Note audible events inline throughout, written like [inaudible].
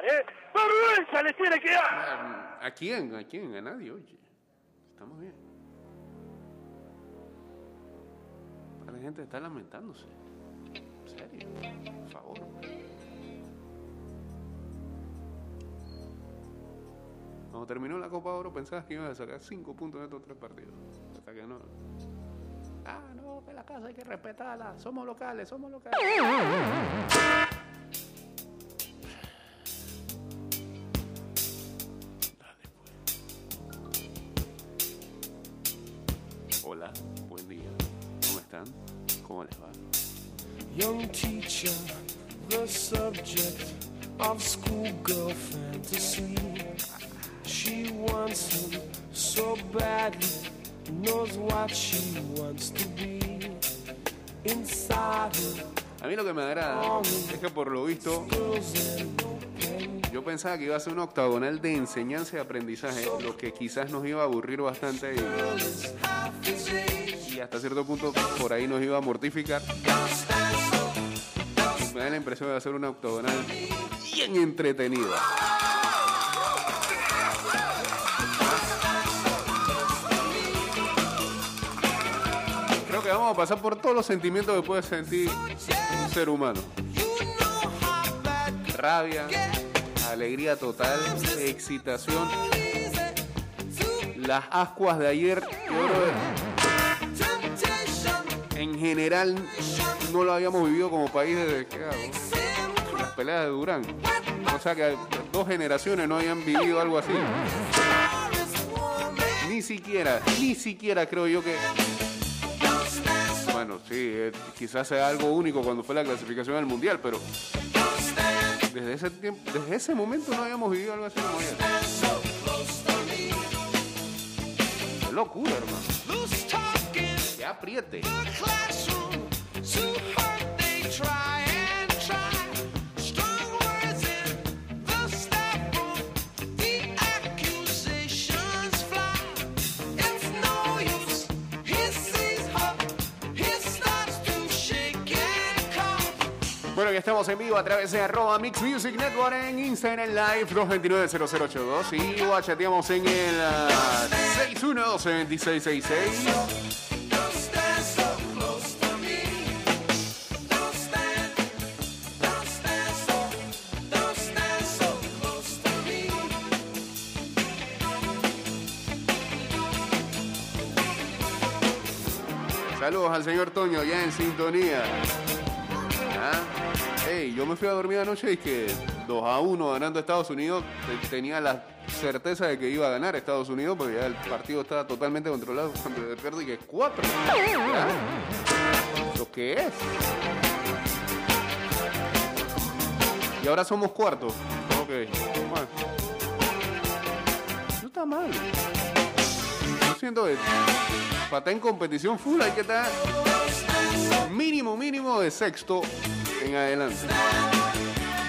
¿eh? Vergüenza les tiene que dar. Ah, ¿A quién? ¿A quién? A nadie, oye. Estamos bien. La gente está lamentándose. En serio. Por favor. Cuando terminó la Copa Oro pensabas que iban a sacar cinco puntos de estos tres partidos. Hasta que no. Ah, no, que la casa hay que respetarla. Somos locales, somos locales. Hola, buen día. ¿Cómo están? ¿Cómo les va? Young teacher, the subject of schoolgirl fantasy. She wants him so badly, knows what she wants to be. Inside her, A mí lo que me agrada es que por lo visto yo pensaba que iba a ser un octagonal de enseñanza y aprendizaje, lo que quizás nos iba a aburrir bastante y, y hasta cierto punto por ahí nos iba a mortificar. Me da la impresión de hacer una octagonal bien entretenida. Creo que vamos a pasar por todos los sentimientos que puede sentir un ser humano. Rabia, alegría total, excitación. Las ascuas de ayer, en general no lo habíamos vivido como país desde que las peleas de Durán. O sea que dos generaciones no habían vivido algo así. Ni siquiera, ni siquiera creo yo que bueno, sí, eh, quizás sea algo único cuando fue la clasificación al mundial, pero desde ese tiempo, desde ese momento no habíamos vivido algo así como ayer. Qué locura, hermano. Que apriete. Ya estamos en vivo a través de arroba Mix Music Network en Instagram Live 229-0082 y guachateamos en el ah, 612-2666. Saludos al señor Toño, ya en sintonía. Ah, Ey, yo me fui a dormir anoche y que 2 a 1 ganando Estados Unidos. Te- Tenía la certeza de que iba a ganar Estados Unidos porque ya el partido estaba totalmente controlado. [laughs] Cuando de repente que 4. Lo que es. Y ahora somos cuartos. Ok. No está mal. Yo siento que para estar en competición full hay que estar mínimo, mínimo de sexto en adelante.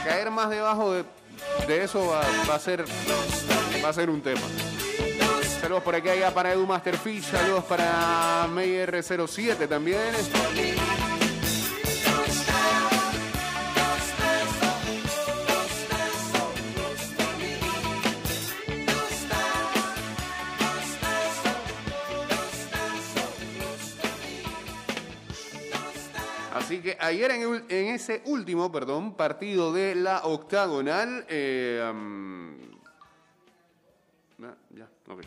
Caer más debajo de, de eso va, va a ser, va a ser un tema. Saludos por aquí allá para Edu Masterfish, saludos para Meyer07 también. Así que ayer en, en ese último, perdón, partido de la octagonal, eh, ah, ya, ok.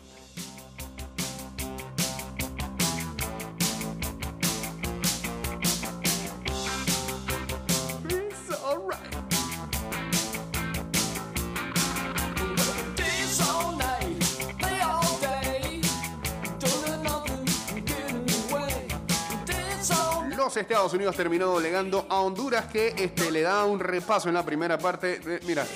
Estados Unidos terminó doblegando a Honduras que este, le da un repaso en la primera parte. mira,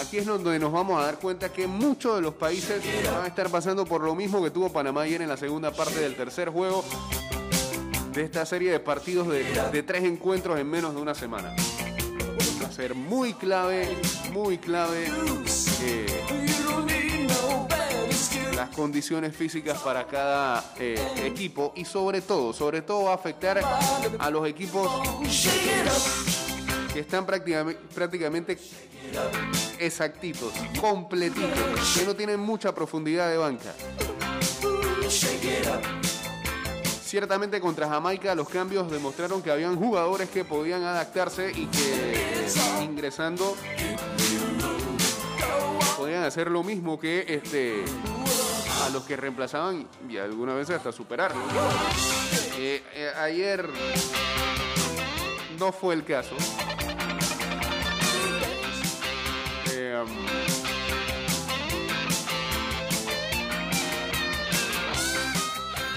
aquí es donde nos vamos a dar cuenta que muchos de los países van a estar pasando por lo mismo que tuvo Panamá ayer en la segunda parte del tercer juego de esta serie de partidos de, tres encuentros en menos de una semana. Va a ser muy clave, muy clave eh, condiciones físicas para cada eh, equipo y sobre todo, sobre todo va a afectar a los equipos que están prácticamente, prácticamente exactitos, completitos, que no tienen mucha profundidad de banca. Ciertamente contra Jamaica los cambios demostraron que habían jugadores que podían adaptarse y que ingresando podían hacer lo mismo que este a los que reemplazaban y algunas veces hasta superarlo. Eh, eh, ayer no fue el caso. Eh,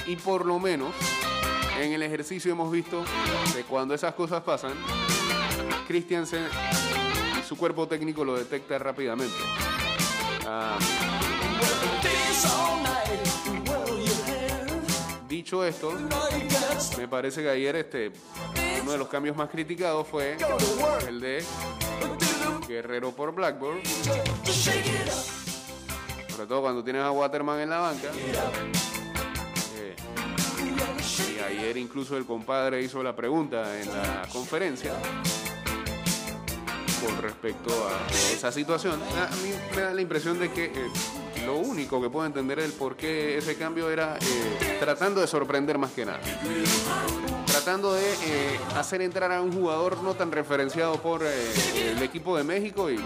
y por lo menos en el ejercicio hemos visto que cuando esas cosas pasan, Christiansen y su cuerpo técnico lo detecta rápidamente. Ah, dicho esto, me parece que ayer este, uno de los cambios más criticados fue el de Guerrero por Blackburn. Sobre todo cuando tienes a Waterman en la banca. Eh, y ayer incluso el compadre hizo la pregunta en la conferencia con respecto a esa situación. A mí me da la impresión de que eh, lo único que puedo entender el por qué ese cambio era eh, tratando de sorprender más que nada. Tratando de eh, hacer entrar a un jugador no tan referenciado por eh, el equipo de México y,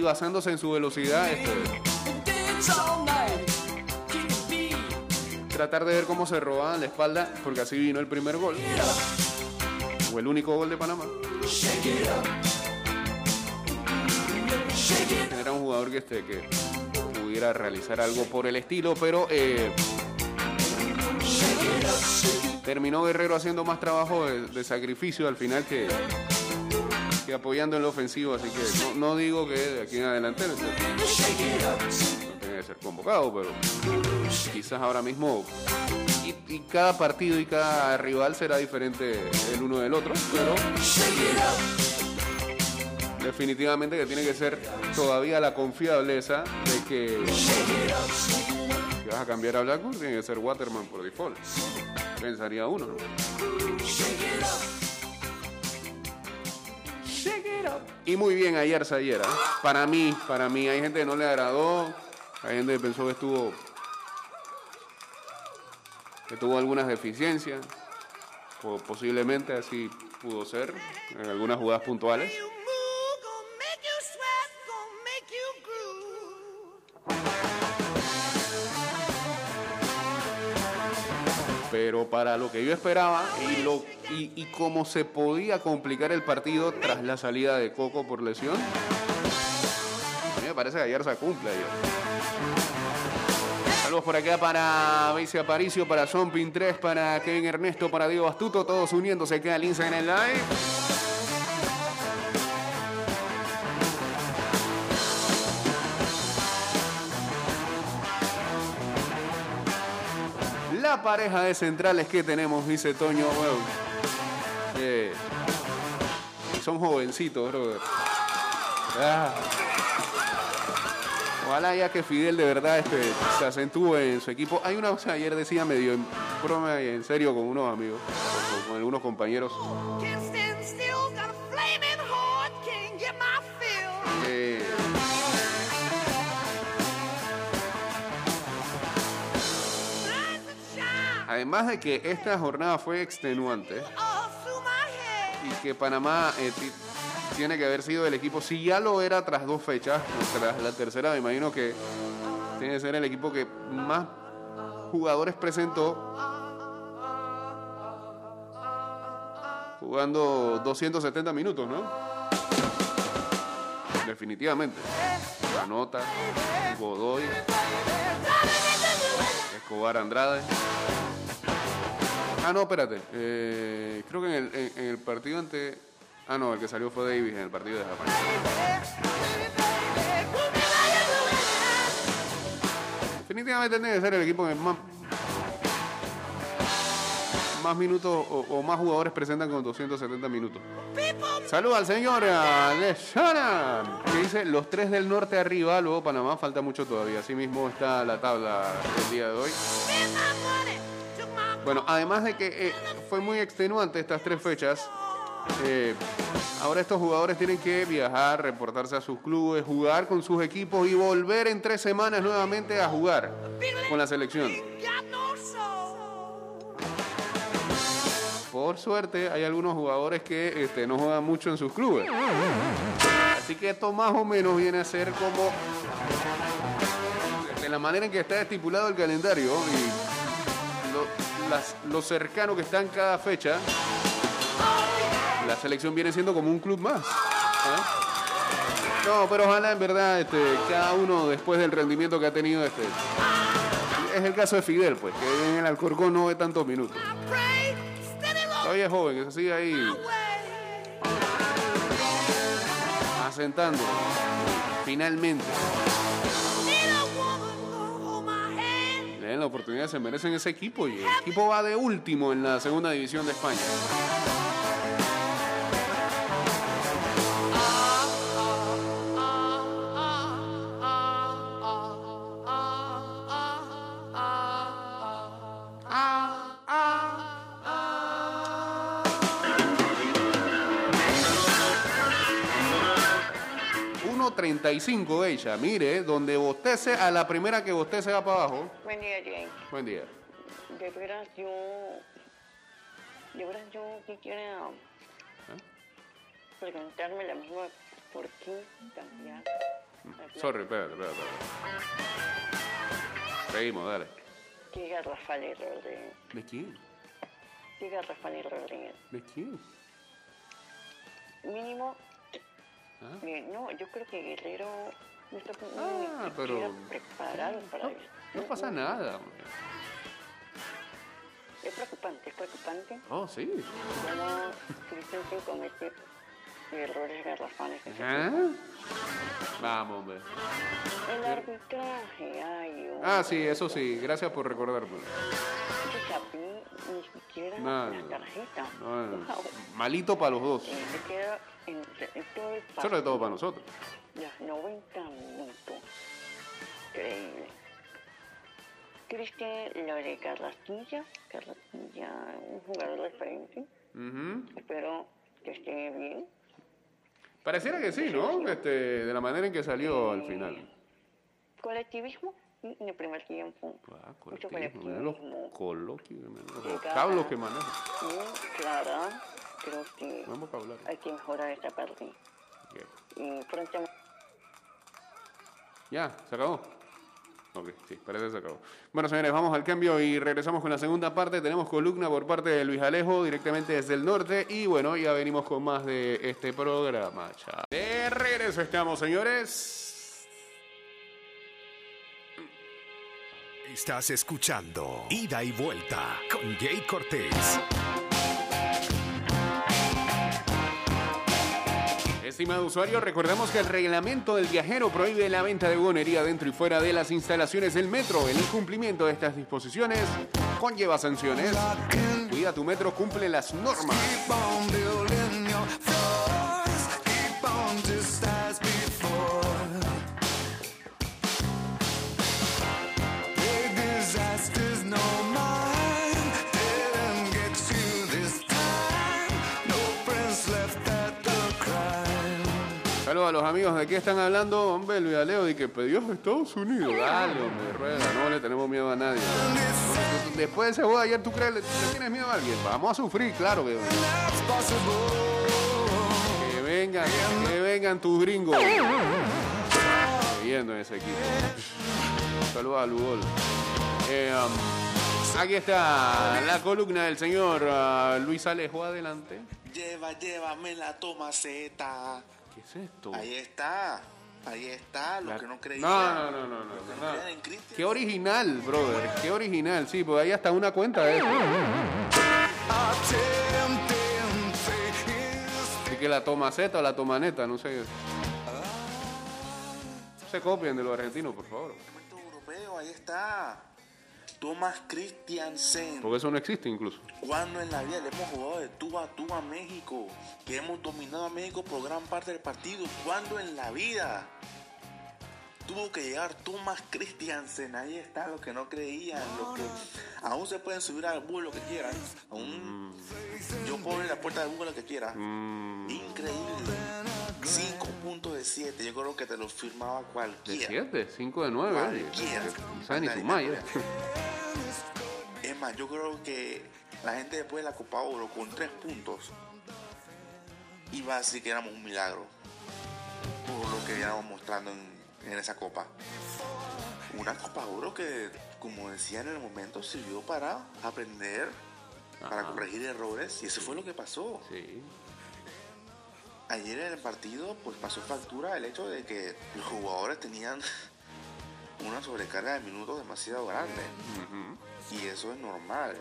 basándose en su velocidad, este, tratar de ver cómo se robaban la espalda, porque así vino el primer gol. O el único gol de Panamá. Era un jugador que, este, que pudiera realizar algo por el estilo, pero eh, terminó Guerrero haciendo más trabajo de, sacrificio al final que, que apoyando en lo ofensivo, así que no, no digo que de aquí en adelante no tenga que ser convocado, pero quizás ahora mismo y, y cada partido y cada rival será diferente el uno del otro, pero definitivamente que tiene que ser todavía la confiableza de que vas a cambiar a Blackburn tiene que ser Waterman por default. Pensaría uno, ¿no? Y muy bien ayer Sayera. Para mí, para mí, hay gente que no le agradó, hay gente que pensó que estuvo que tuvo algunas deficiencias, posiblemente así pudo ser en algunas jugadas puntuales. Pero para lo que yo esperaba y, lo, y, y cómo se podía complicar el partido tras la salida de Coco por lesión, a mí me parece que ayer se cumple ayer. Saludos por acá para Beice Aparicio, para Zompin 3, para Kevin Ernesto, para Diego Astuto, todos uniéndose acá al Instagram Live. Pareja de centrales que tenemos, dice Toño. Eh, son jovencitos, brother. Ah. Ojalá ya que Fidel de verdad este, se acentúe en su equipo. Hay una cosa, ayer decía medio en broma y en serio con unos amigos, con, con algunos compañeros. Can't además de que esta jornada fue extenuante y que Panamá eh, ti- tiene que haber sido el equipo, si ya lo era tras dos fechas, tras la tercera me imagino que tiene que ser el equipo que más jugadores presentó jugando 270 minutos, ¿no? Definitivamente. Anota, Godoy, Escobar Andrade. Ah, no, espérate. Eh, creo que en el, partido ante... Ah, no, el que salió fue Davis en el partido de Japón. Definitivamente tiene que ser el equipo que más, más minutos o, más jugadores presentan con 270 minutos. Saludos al señor de que dice los tres del norte arriba, luego Panamá falta mucho todavía. Así mismo está la tabla el día de hoy. Bueno, además de que eh, fue muy extenuante estas tres fechas, eh, ahora estos jugadores tienen que viajar, reportarse a sus clubes, jugar con sus equipos y volver en tres semanas nuevamente a jugar con la selección. Por suerte, hay algunos jugadores que este, no juegan mucho en sus clubes. Así que esto más o menos viene a ser como de la manera en que está estipulado el calendario las- lo cercano que está en cada fecha, la selección viene siendo como un club más. ¿ah? No, pero ojalá en verdad este, cada uno después del rendimiento que ha tenido este. Es el caso de Fidel, pues, que en el Alcorcón no ve tantos minutos. Todavía es joven, que se sigue ahí asentando. Finalmente. Den la oportunidad, se merecen ese equipo. Y el equipo va de último en la segunda división de España. $1.35 ella, mire, donde bostece, a la primera que bostece va para abajo. Buen día, Jane. Buen día. De veras, yo. De veras, yo quisiera preguntarme la misma. ¿Por qué cambiar? placa? Sorry, espérate, espérate. espérate. Seguimos, dale. Diga Rafael Rodríguez. ¿De quién? Diga Rafael Rodríguez. ¿De quién? Mínimo. Ah. eh, no, yo creo que Guerrero no está Ah, pero- preparado para No, eso. no pasa nada. hombre. Es preocupante, es preocupante. Oh, sí. Cómo Christensen comete errores garrafales. Ajá. Vamos, hombre. El arbitraje, ay, oh. Ah, sí, eso sí. Gracias por Chapín ni siquiera No, la no. tarjeta. No, no, Wow. Malito para los dos. Eh, en, el partido. Sobre todo para nosotros. Los 90 minutos. Increíble. Cristian, lo de Carrasquilla. Carrasquilla, un jugador diferente. Ujú. Espero que esté bien. Pareciera que sí, ¿no? Este, de la manera en que salió al final. Colectivismo en el primer tiempo. Ah, Mucho colectivo, mira los colectivismo. coloquios, los vocablos que maneja. Clara. Creo que Buen vocabulario. hay que mejorar esta parte. Ok. Y pronto Ya, ¿se acabó? Ok, sí, parece que se acabó. Bueno, señores, vamos al cambio y regresamos con la segunda parte. Tenemos columna por parte de Luis Alejo, directamente desde el norte. Y bueno, ya venimos con más de este programa. Chao. De regreso estamos, señores. Estás escuchando Ida y Vuelta con Jay Cortés. Estimado usuario, recordamos que el reglamento del viajero prohíbe la venta de buonería dentro y fuera de las instalaciones del metro. El incumplimiento de estas disposiciones conlleva sanciones. Cuida tu metro, cumple las normas. Saludos a los amigos de qué están hablando. Hombre, Luis Aleo, de que pedió a Estados Unidos. Dale, hombre, rueda, no le tenemos miedo a nadie. Después de ese juego de ayer, ¿tú crees le, le tienes miedo a alguien? Vamos a sufrir, claro que. Que vengan, que vengan tus gringos. Viendo en ese equipo. Saludos a Lugol. Eh, um, aquí está la columna del señor ah, Luis Alejo. Adelante. Lleva, llévame la toma Z. ¿Qué es esto? Ahí está. Ahí está, lo La- que no creían. No, no, no, no, no, que no. en. Qué original, brother. Qué original. Sí, pues ahí hasta una cuenta de eso. Así que la toma Z o la toma neta, no sé. No se copien de los argentinos, por favor. Europeo, ahí está. Thomas Christiansen. Porque eso no existe incluso. Cuando en la vida le hemos jugado de tú a tú a México, que hemos dominado a México por gran parte del partido. Cuando en la vida. tuvo que llegar Thomas Christiansen. Ahí está lo que no creían. Lo que aún se pueden subir al búho lo que quieran. Aún yo puedo abrir la puerta del búho lo que quiera. Increíble. 5 puntos de 7. Yo creo que te lo firmaba De cualquiera. 7, 5 de 9. oye. Cualquiera. Sabe ni ya. Es más, yo creo que la gente después de la Copa Oro con 3 puntos iba a decir que éramos un milagro por lo que veníamos mostrando en, en esa Copa. Una Copa Oro que, como decía en el momento, sirvió para aprender, para corregir errores y eso fue lo que pasó. Sí. Ayer en el partido pues pasó factura el hecho de que los jugadores tenían [laughs] una sobrecarga de minutos demasiado grande. Y eso es normal.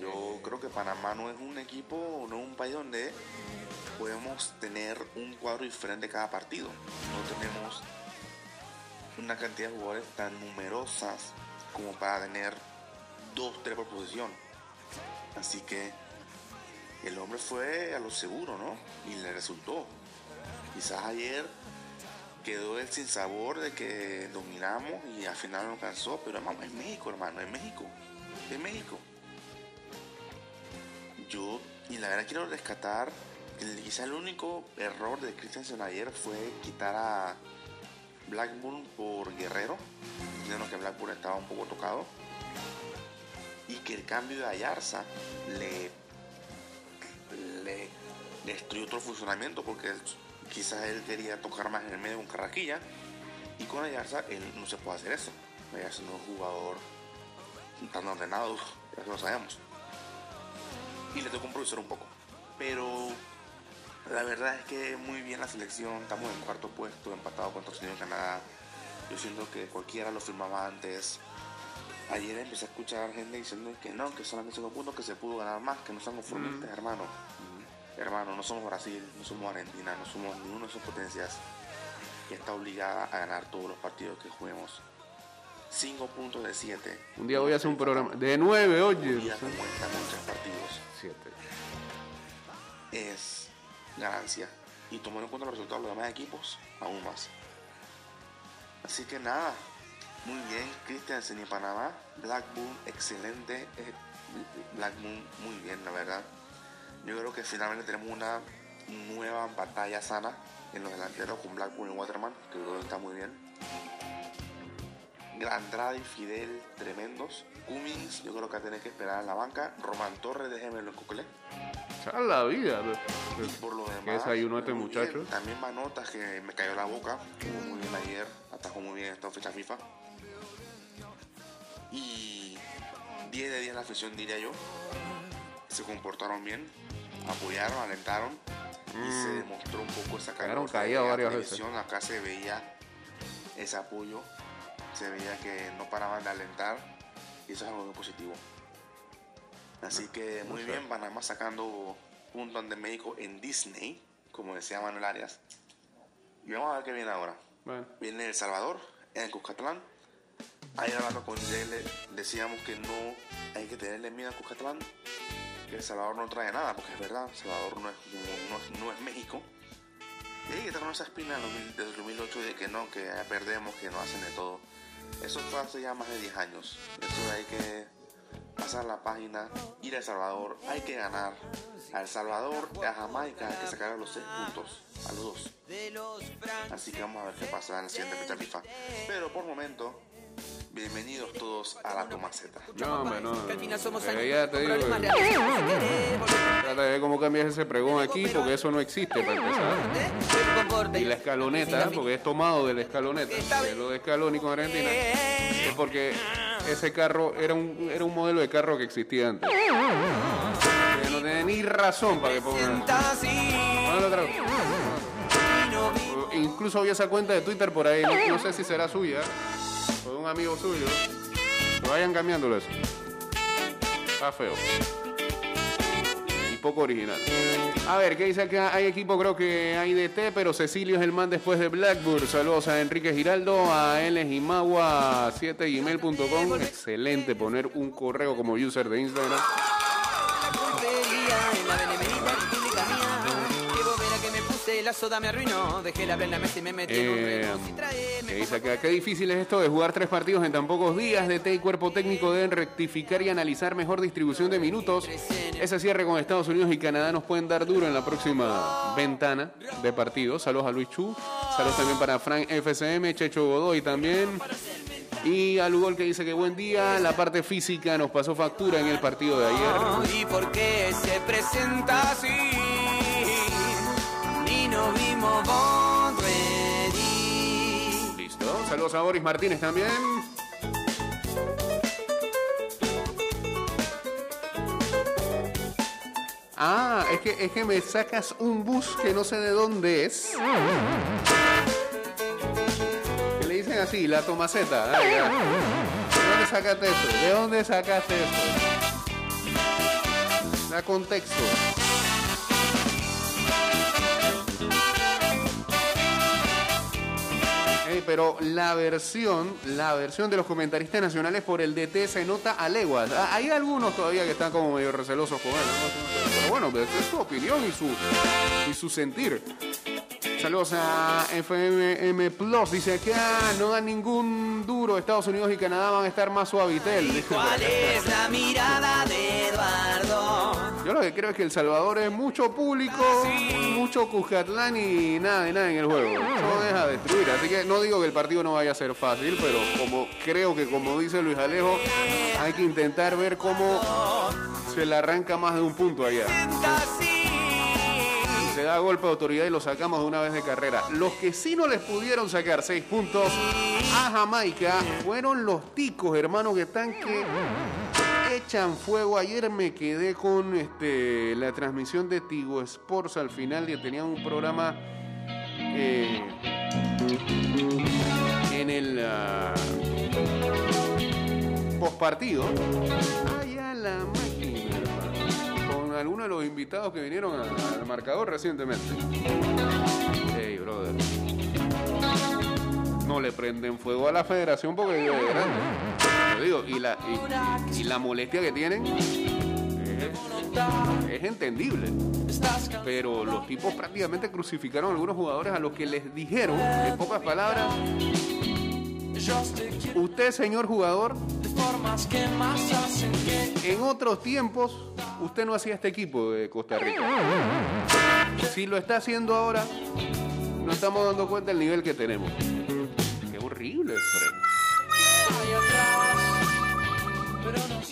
Yo creo que Panamá no es un equipo, no es un país donde podemos tener un cuadro diferente cada partido. No tenemos una cantidad de jugadores tan numerosas como para tener dos, tres por posición. Así que el hombre fue a lo seguro, ¿no? Y le resultó. Quizás ayer quedó el sin sabor de que dominamos y al final no alcanzó, pero hermano, es México, hermano, es México. Es México. Yo, y la verdad quiero rescatar, el- quizá el único error de Christensen ayer fue quitar a Blackburn por Guerrero, viendo que Blackburn estaba un poco tocado, y que el cambio de Ayarza le destruyó otro funcionamiento, porque quizás él quería tocar más en el medio con Carraquilla, y con Ayarza él no se puede hacer eso. Ayarza no es un jugador tan ordenado, ya lo sabemos. Y le tocó improvisar un poco. Pero la verdad es que muy bien la selección, estamos en cuarto puesto, empatado contra Estados Unidos y Canadá. Yo siento que cualquiera lo firmaba antes. Ayer empecé a escuchar gente diciendo que no, que solamente cinco puntos, que se pudo ganar más, que no sean conformistas, hermano. Hermano, no somos Brasil, no somos Argentina, no somos ninguna de esas potencias que está obligada a ganar todos los partidos que juguemos. 5 puntos de 7. Un día voy a hacer un programa de 9, oye. Día como esta con tres partidos 7. es ganancia. Y tomando en cuenta los resultados de los demás equipos, aún más. Así que nada, muy bien, Christiansen y Panamá. Blackburn, excelente. eh, Blackburn, muy bien, la verdad. Yo creo que finalmente tenemos una nueva batalla sana en los delanteros con Blackburn y Waterman, que creo que está muy bien. Andrade y Fidel, tremendos. Cummings, yo creo que va a tener que esperar en la banca. Román Torres, déjemelo en Coquelé. Echar la vida. Y por lo demás. ¿Qué desayunó este muchacho? bien. También Manotas que me cayó la boca. Jugó muy bien ayer. Atajó muy bien esta fecha FIFA. Y 10 de 10 la afición diría yo. Se comportaron bien. Apoyaron, alentaron. Y se demostró un poco esa Mm. En la varias veces. Acá se veía ese apoyo. Se veía que no paraban de alentar. Y eso es algo muy positivo. Así que muy bien, Panamá sacando puntos ante México en Disney, como decía Manuel Arias. Y vamos a ver qué viene ahora. Bueno, Viene El Salvador, en Cuscatlán. Ayer hablando con Jay, decíamos que no hay que tenerle miedo a Cuscatlán, que El Salvador no trae nada, porque es verdad, El Salvador no es, no es, no es México. Y hay que estar con esa espina del 2000 desde el 2008 de que no, que perdemos, que no hacen de todo. Eso fue hace ya más de 10 años. Eso hay que pasar la página, ir a El Salvador, hay que ganar. A El Salvador y a Jamaica hay que sacar a los 6 puntos, a los dos. Así que vamos a ver qué pasa en la siguiente fecha FIFA. Pero por momento, bienvenidos todos a la Tomaceta. no, hombre, no. Que al final somos Eh, años ya te digo. eh. No [laughs] Trata de ver cómo cambias ese pregón aquí, porque eso no existe para empezar. corte. Y la escaloneta, porque es tomado de la escaloneta, de lo de Scaloni con Argentina, es porque ese carro era un, era un modelo de carro que existía antes. Que no tiene ni razón para que pongan. Sienta así. Póngalo otra vez. y no vi- Incluso había esa cuenta de Twitter por ahí, no, no sé si será suya o de un amigo suyo. Que vayan cambiándolo eso. Está feo. Y poco original. A ver, ¿qué dice acá? Hay equipo, creo que hay de T, pero Cecilio es el man después de Blackburn. Saludos a Enrique Giraldo, a lgimagua7gmail.com. Excelente poner un correo como user de Instagram. La soda me arruinó. Dejé la y me metí en un Eh. Si que qué difícil es esto de jugar tres partidos en tan pocos días. DT y cuerpo técnico deben rectificar y analizar mejor distribución de minutos. Ese cierre con Estados Unidos y Canadá nos pueden dar duro en la próxima ventana de partidos. Saludos a Luis Chu. Saludos también para Frank FCM, Checho Godoy también. Y a Lugol que dice que buen día. La parte física nos pasó factura en el partido de ayer. ¿Y por qué se presenta así? Ni no vimos Bond ready. Listo. Saludos a Boris Martínez también. Ah, es que, es que me sacas un bus que no sé de dónde es. Que le dicen así, la tomaceta. Ah. ¿De dónde sacaste esto? ¿De dónde sacaste esto? Da contexto. Pero la versión, la versión de los comentaristas nacionales por el DT se nota a leguas. Ah, Hay algunos todavía que están como medio recelosos con él. ¿no? Pero bueno, pues, es su opinión y su, y su sentir. Saludos a FMM Plus. Dice acá no da ningún duro. Estados Unidos y Canadá van a estar más suavitel. ¿Cuál es la mirada de Eduardo? Yo lo que creo es que El Salvador es mucho público, mucho Cuscatlán y nada de nada en el juego. Eso deja destruir. Así que no digo que el partido no vaya a ser fácil, pero como creo que como dice Luis Alejo, hay que intentar ver cómo se le arranca más de un punto allá. Se da golpe de autoridad y lo sacamos de una vez de carrera. Los que sí no les pudieron sacar seis puntos a Jamaica fueron los ticos, hermano, que están que echan fuego. Ayer me quedé con este, la transmisión de Tigo Sports al final y tenían un programa eh, en el ah, postpartido. Allá la máquina, con algunos de los invitados que vinieron a- al marcador recientemente. Hey, brother. No le prenden fuego a la federación porque grande. Y la, molestia que tienen es, es entendible. Pero los tipos prácticamente crucificaron a algunos jugadores a los que les dijeron, en pocas palabras, usted, señor jugador, en otros tiempos, usted no hacía este equipo de Costa Rica. Si lo está haciendo ahora, no estamos dando cuenta del nivel que tenemos. Qué horrible, Fred.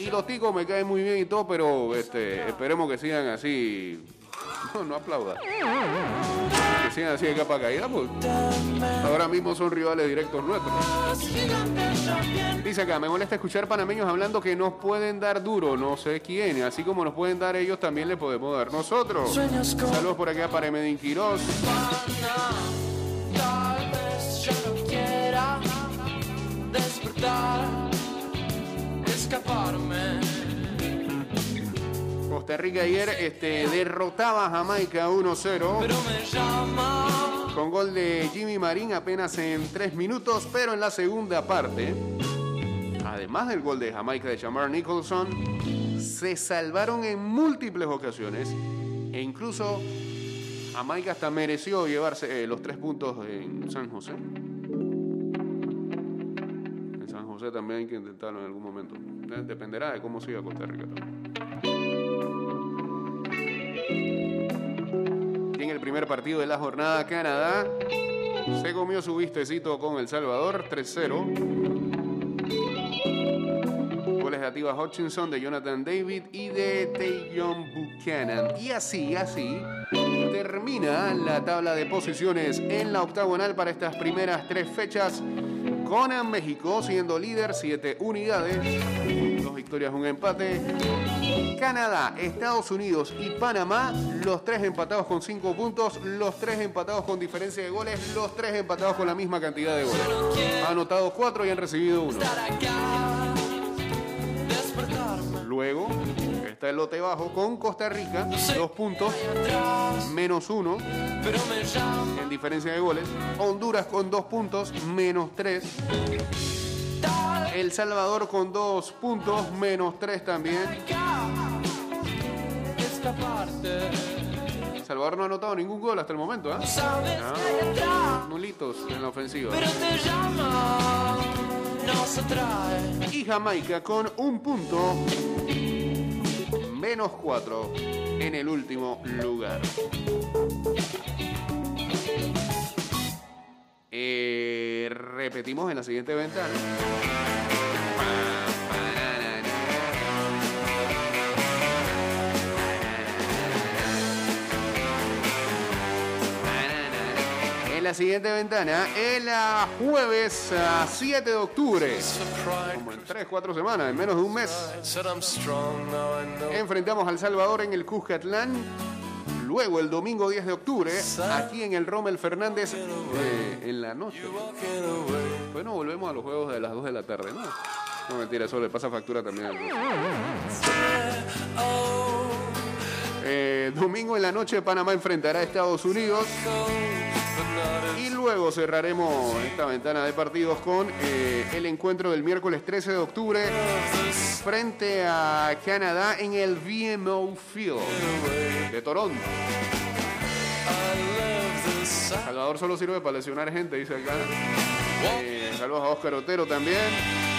Y los ticos me caen muy bien y todo, pero este, esperemos que sigan así. [laughs] No, no aplauda. Que sigan así de capa caída, pues. Ahora mismo son rivales directos nuestros. Dice acá, me molesta escuchar panameños hablando que nos pueden dar duro, no sé quién. Así como nos pueden dar ellos, también le podemos dar nosotros. Saludos por acá para Medin Quirós. Tal vez yo no quiera despertar, escaparme. Costa Rica ayer este, derrotaba a Jamaica 1-0 Pero me llama con gol de Jimmy Marín apenas en 3 minutos, pero en la segunda parte, además del gol de Jamaica de Jamar Nicholson, se salvaron en múltiples ocasiones e incluso Jamaica hasta mereció llevarse eh, los tres puntos en San José. También hay que intentarlo en algún momento. Dependerá de cómo siga Costa Rica. Y en el primer partido de la jornada, Canadá se comió su vistecito con El Salvador 3-0. Goles de Ativa Hutchinson, de Jonathan David y de Tayon Buchanan. Y así, así, termina la tabla de posiciones en la octagonal para estas primeras tres fechas. Con a México siendo líder, 7 unidades, dos victorias, un empate. Canadá, Estados Unidos y Panamá, los tres empatados con 5 puntos, los tres empatados con diferencia de goles, los tres empatados con la misma cantidad de goles. Han anotado 4 y han recibido 1. Luego está el lote bajo con Costa Rica, 2 puntos, menos 1 pero me llama en diferencia de goles. Honduras con 2 puntos, menos 3. El Salvador con 2 puntos, menos 3 también. El Salvador no ha anotado ningún gol hasta el momento, ¿ah? Ah, Nulitos en la ofensiva. Y Jamaica con un punto menos cuatro en el último lugar. Eh, repetimos en la siguiente ventana. La siguiente ventana, el jueves ah, 7 de octubre, como en 3, 4 semanas, en menos de un mes, enfrentamos al Salvador en el Cuscatlán. Luego, el domingo 10 de octubre, aquí en el Rommel Fernández, eh, en la noche. Bueno, volvemos a los juegos de las 2 de la tarde, ¿no? No, mentira, eso le pasa factura también. Eh, domingo en la noche, Panamá enfrentará a Estados Unidos. Y luego cerraremos esta ventana de partidos con eh, el encuentro del miércoles 13 de octubre frente a Canadá en el VMO Field de Toronto. Salvador solo sirve para lesionar gente, dice acá. Eh, saludos a Oscar Otero también.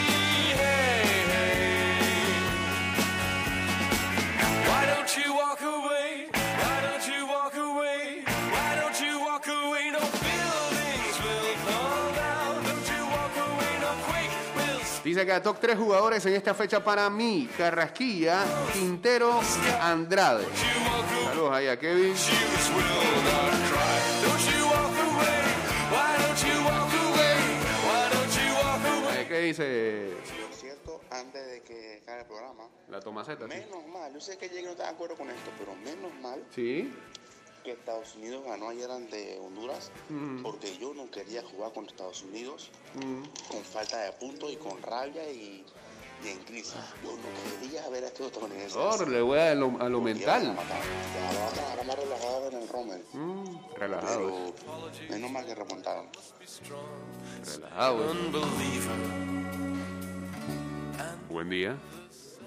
Will Dice acá, top 3 jugadores en esta fecha para mí. Carrasquilla, Quintero, Andrade. Saludos ahí a Kevin. ¿Qué dice Por cierto, antes de que acabe el programa, la Tomaceta? sí? menos mal, yo sé que Jake no está de acuerdo con esto, pero menos mal Sí. Que Estados Unidos ganó ayer ante Honduras, porque yo no quería jugar con Estados Unidos con falta de puntos y con rabia y, y en crisis. Yo no quería ver a estos estadounidenses. Por, le voy a lo, a lo mental. Ahora ahora más relajado en el Rommel. Mm, relajado, Pero menos mal que remontaron. relajado. Buen día.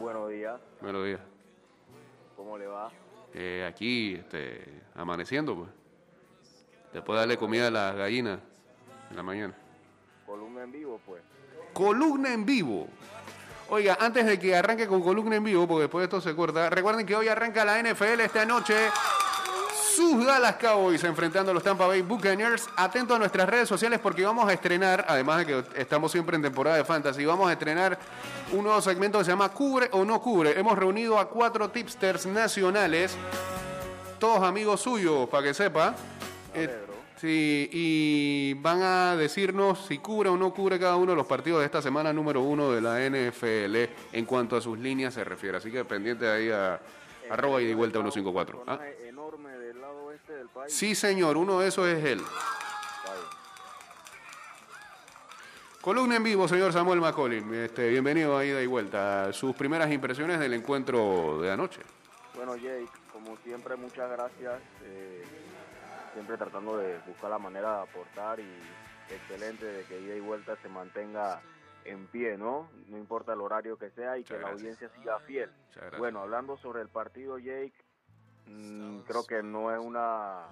Buenos días, Buenos días. ¿cómo le va? Eh, aquí, este, amaneciendo, pues. Después de darle comida a las gallinas en la mañana. Columna en vivo, pues. Columna en vivo. Oiga, antes de que arranque con columna en vivo, porque después esto se corta, recuerden que hoy arranca la NFL esta noche. Sus Dallas Cowboys enfrentando a los Tampa Bay Buccaneers. Atento a nuestras redes sociales porque vamos a estrenar, además de que estamos siempre en temporada de fantasy, vamos a estrenar un nuevo segmento que se llama Cubre o no cubre. Hemos reunido a cuatro tipsters nacionales, todos amigos suyos, para que sepa. Eh, sí, y van a decirnos si cubre o no cubre cada uno de los partidos de esta semana número uno de la NFL en cuanto a sus líneas se refiere. Así que pendiente ahí a arroba y de vuelta 154. ¿ah? Del país. Sí, señor, uno de esos es él. Columna en vivo, señor Samuel McCollin. Este, bienvenido a ida y vuelta. Sus primeras impresiones del encuentro de anoche. Bueno, Jake, como siempre, muchas gracias. eh, siempre tratando de buscar la manera de aportar y excelente de que ida y vuelta se mantenga en pie, ¿no? No importa el horario que sea y Muchas que la audiencia siga fiel. Bueno, hablando sobre el partido, Jake, mm, creo que no es una,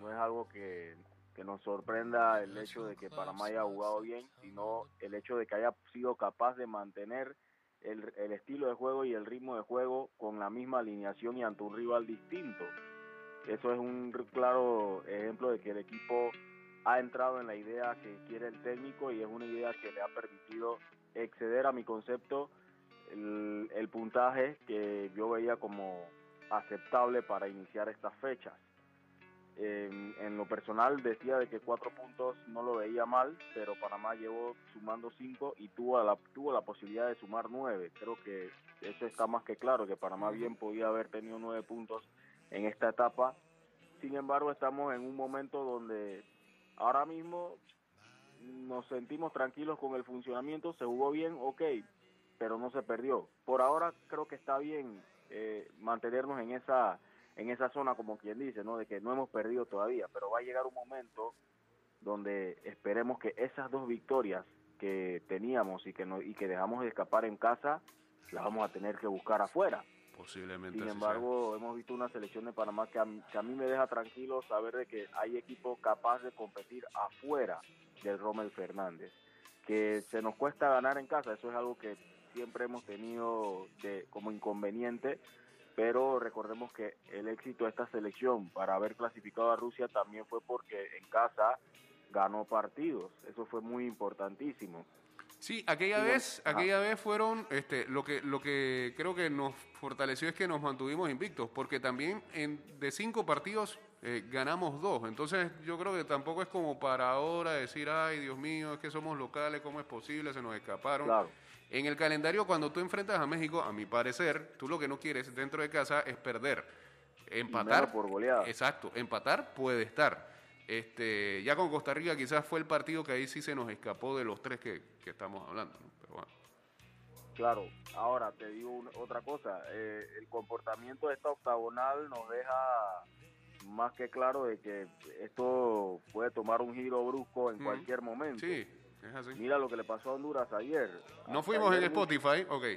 no es algo que, que nos sorprenda el hecho de que Panamá haya jugado bien, sino el hecho de que haya sido capaz de mantener el, el estilo de juego y el ritmo de juego con la misma alineación y ante un rival distinto. Eso es un claro ejemplo de que el equipo ha entrado en la idea que quiere el técnico y es una idea que le ha permitido exceder a mi concepto el, el puntaje que yo veía como aceptable para iniciar estas fechas. En, en lo personal decía de que cuatro puntos no lo veía mal, pero Panamá llevó sumando cinco y tuvo la, tuvo la posibilidad de sumar nueve. Creo que eso está más que claro, que Panamá bien podía haber tenido nueve puntos en esta etapa. Sin embargo, estamos en un momento donde ahora mismo nos sentimos tranquilos con el funcionamiento, se jugó bien, ok, pero no se perdió. Por ahora creo que está bien eh, mantenernos en esa en esa zona, como quien dice, ¿no? De que no hemos perdido todavía, pero va a llegar un momento donde esperemos que esas dos victorias que teníamos y que no, y que dejamos de escapar en casa, las vamos a tener que buscar afuera. Posiblemente. Sin embargo, hemos visto una selección de Panamá que a, mí- que a mí me deja tranquilo saber de que hay equipos capaces de competir afuera del Rommel Fernández. Que se nos cuesta ganar en casa, eso es algo que siempre hemos tenido de, como inconveniente, pero recordemos que el éxito de esta selección para haber clasificado a Rusia también fue porque en casa ganó partidos, eso fue muy importantísimo. Sí, aquella Sí, vez, ajá. aquella vez fueron, este, lo que, lo que creo que nos fortaleció es que nos mantuvimos invictos, porque también en, de cinco partidos eh, ganamos dos. Entonces yo creo que tampoco es como para ahora decir, ay Dios mío, es que somos locales, ¿cómo es posible? Se nos escaparon. Claro. En el calendario, cuando tú enfrentas a México, a mi parecer, tú lo que no quieres dentro de casa es perder. Empatar. por goleada. Exacto, empatar puede estar. Este, ya con Costa Rica quizás fue el partido que ahí sí se nos escapó de los tres que, que estamos hablando. ¿no? Pero bueno. Claro, ahora te digo una- otra cosa, eh, el comportamiento de esta octagonal nos deja más que claro de que esto puede tomar un giro brusco en Ujú. cualquier momento. Sí, es así. Mira lo que le pasó a Honduras ayer. No fuimos en Spotify, ok.